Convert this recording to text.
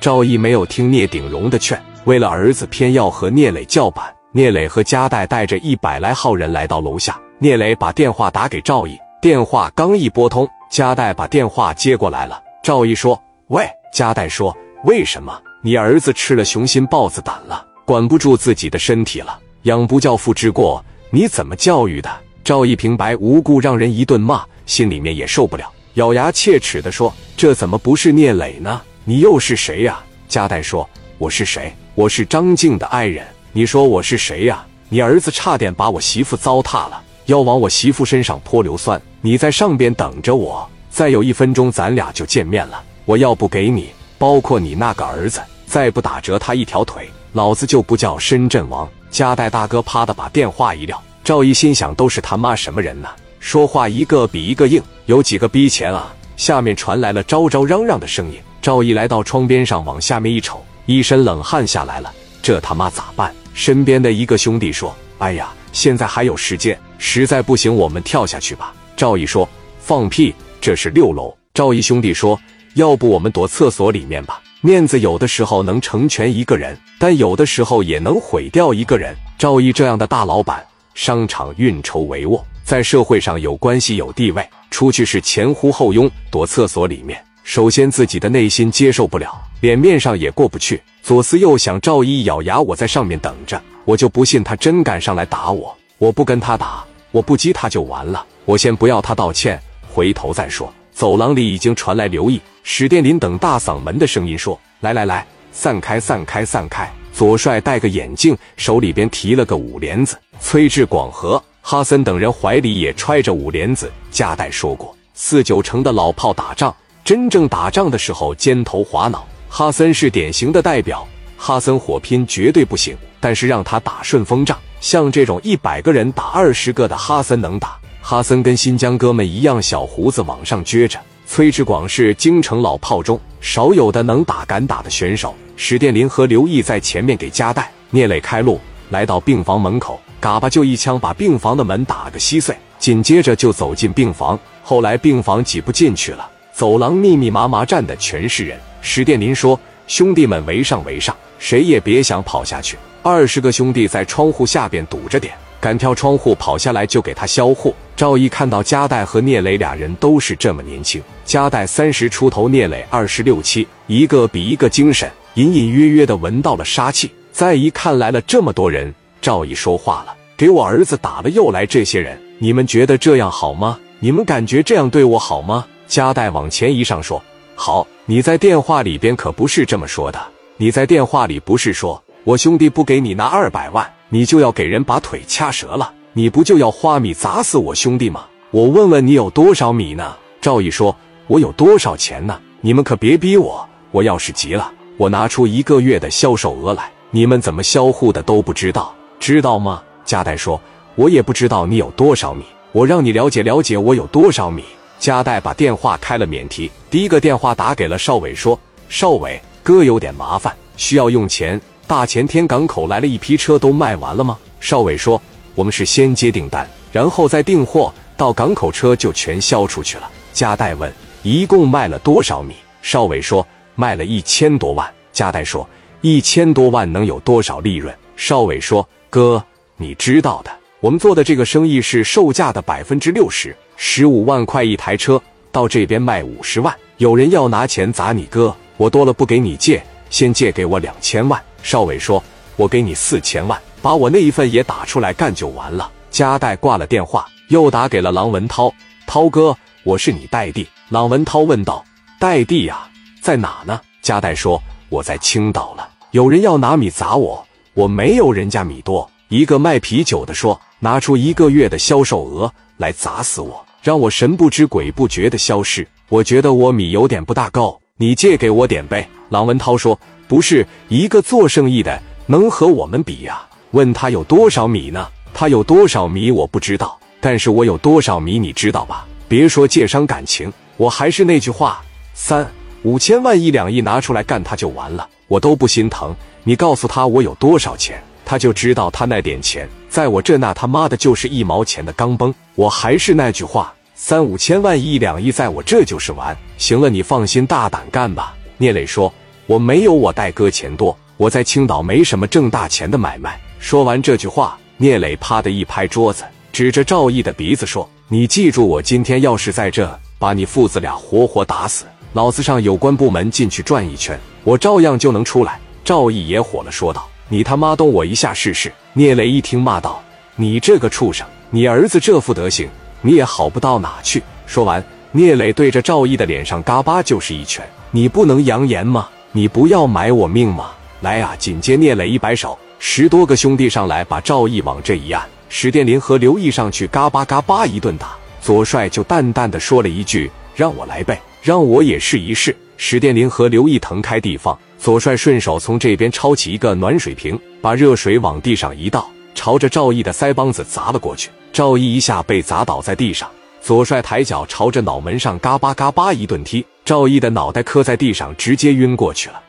赵毅没有听聂鼎荣的劝，为了儿子，偏要和聂磊叫板。聂磊和加代带着一百来号人来到楼下，聂磊把电话打给赵毅，电话刚一拨通，加代把电话接过来了。赵毅说：“喂。”加代说：“为什么？你儿子吃了雄心豹子胆了，管不住自己的身体了，养不教父之过，你怎么教育的？”赵毅平白无故让人一顿骂，心里面也受不了，咬牙切齿地说：“这怎么不是聂磊呢？你又是谁呀？”加代说：“我是谁？我是张静的爱人。”你说我是谁呀？你儿子差点把我媳妇糟蹋了，要往我媳妇身上泼硫酸。你在上边等着我，再有一分钟咱俩就见面了。我要不给你，包括你那个儿子，再不打折他一条腿，老子就不叫深圳王。加代大哥啪的把电话一撂。赵毅心想，都是他妈什么人呢？说话一个比一个硬，有几个逼钱啊？下面传来了招招嚷嚷的声音。赵毅来到窗边上，往下面一瞅，一身冷汗下来了。这他妈咋办？身边的一个兄弟说：“哎呀，现在还有时间，实在不行我们跳下去吧。”赵毅说：“放屁，这是六楼。”赵毅兄弟说：“要不我们躲厕所里面吧？面子有的时候能成全一个人，但有的时候也能毁掉一个人。”赵毅这样的大老板，商场运筹帷幄，在社会上有关系有地位，出去是前呼后拥，躲厕所里面，首先自己的内心接受不了，脸面上也过不去。左思右想，赵一咬牙：“我在上面等着，我就不信他真敢上来打我。我不跟他打，我不激他就完了。我先不要他道歉，回头再说。”走廊里已经传来刘毅、史殿林等大嗓门的声音说：“来来来，散开，散开，散开！”左帅戴个眼镜，手里边提了个五莲子。崔志广和哈森等人怀里也揣着五莲子。加代说过：“四九城的老炮打仗，真正打仗的时候尖头滑脑。”哈森是典型的代表，哈森火拼绝对不行，但是让他打顺风仗，像这种一百个人打二十个的哈森能打。哈森跟新疆哥们一样，小胡子往上撅着。崔志广是京城老炮中少有的能打敢打的选手。史殿林和刘毅在前面给夹带、聂磊开路，来到病房门口，嘎巴就一枪把病房的门打个稀碎，紧接着就走进病房。后来病房挤不进去了，走廊密密麻麻站的全是人。史殿林说：“兄弟们，围上围上，谁也别想跑下去。”二十个兄弟在窗户下边堵着点，敢跳窗户跑下来就给他销货。赵毅看到加代和聂磊俩人都是这么年轻，加代三十出头，聂磊二十六七，一个比一个精神，隐隐约约的闻到了杀气。再一看来了这么多人，赵毅说话了：“给我儿子打了又来这些人，你们觉得这样好吗？你们感觉这样对我好吗？”加代往前一上说。好，你在电话里边可不是这么说的。你在电话里不是说我兄弟不给你拿二百万，你就要给人把腿掐折了？你不就要花米砸死我兄弟吗？我问问你有多少米呢？赵毅说：“我有多少钱呢？你们可别逼我。我要是急了，我拿出一个月的销售额来，你们怎么销户的都不知道，知道吗？”加代说：“我也不知道你有多少米，我让你了解了解我有多少米。”加代把电话开了免提，第一个电话打给了邵伟，说：“邵伟哥有点麻烦，需要用钱。大前天港口来了一批车，都卖完了吗？”邵伟说：“我们是先接订单，然后再订货，到港口车就全销出去了。”加代问：“一共卖了多少米？”邵伟说：“卖了一千多万。”加代说：“一千多万能有多少利润？”邵伟说：“哥，你知道的，我们做的这个生意是售价的百分之六十。”十五万块一台车，到这边卖五十万，有人要拿钱砸你哥，我多了不给你借，先借给我两千万。邵伟说：“我给你四千万，把我那一份也打出来干就完了。”加代挂了电话，又打给了郎文涛：“涛哥，我是你代弟。”郎文涛问道：“代弟呀，在哪呢？”加代说：“我在青岛了，有人要拿米砸我，我没有人家米多。”一个卖啤酒的说：“拿出一个月的销售额来砸死我。”让我神不知鬼不觉的消失，我觉得我米有点不大够，你借给我点呗。郎文涛说：“不是一个做生意的能和我们比呀？问他有多少米呢？他有多少米我不知道，但是我有多少米你知道吧？别说借伤感情，我还是那句话，三五千万一两亿拿出来干他就完了，我都不心疼。你告诉他我有多少钱。”他就知道，他那点钱在我这那他妈的就是一毛钱的钢镚。我还是那句话，三五千万一两亿在我这就是完。行了，你放心大胆干吧。聂磊说：“我没有我戴哥钱多，我在青岛没什么挣大钱的买卖。说完这句话，聂磊啪的一拍桌子，指着赵毅的鼻子说：“你记住，我今天要是在这把你父子俩活活打死，老子上有关部门进去转一圈，我照样就能出来。”赵毅也火了，说道：“你他妈动我一下试试！”聂磊一听，骂道：“你这个畜生！你儿子这副德行，你也好不到哪去！”说完，聂磊对着赵毅的脸上嘎巴就是一拳：“你不能扬言吗？你不要买我命吗？来啊！”紧接聂磊一摆手。十多个兄弟上来，把赵毅往这一按，史殿林和刘毅上去，嘎巴嘎巴一顿打。左帅就淡淡的说了一句：“让我来背，让我也试一试。”史殿林和刘毅腾开地方，左帅顺手从这边抄起一个暖水瓶，把热水往地上一倒，朝着赵毅的腮帮子砸了过去。赵毅一下被砸倒在地上，左帅抬脚朝着脑门上嘎巴嘎巴一顿踢，赵毅的脑袋磕在地上，直接晕过去了。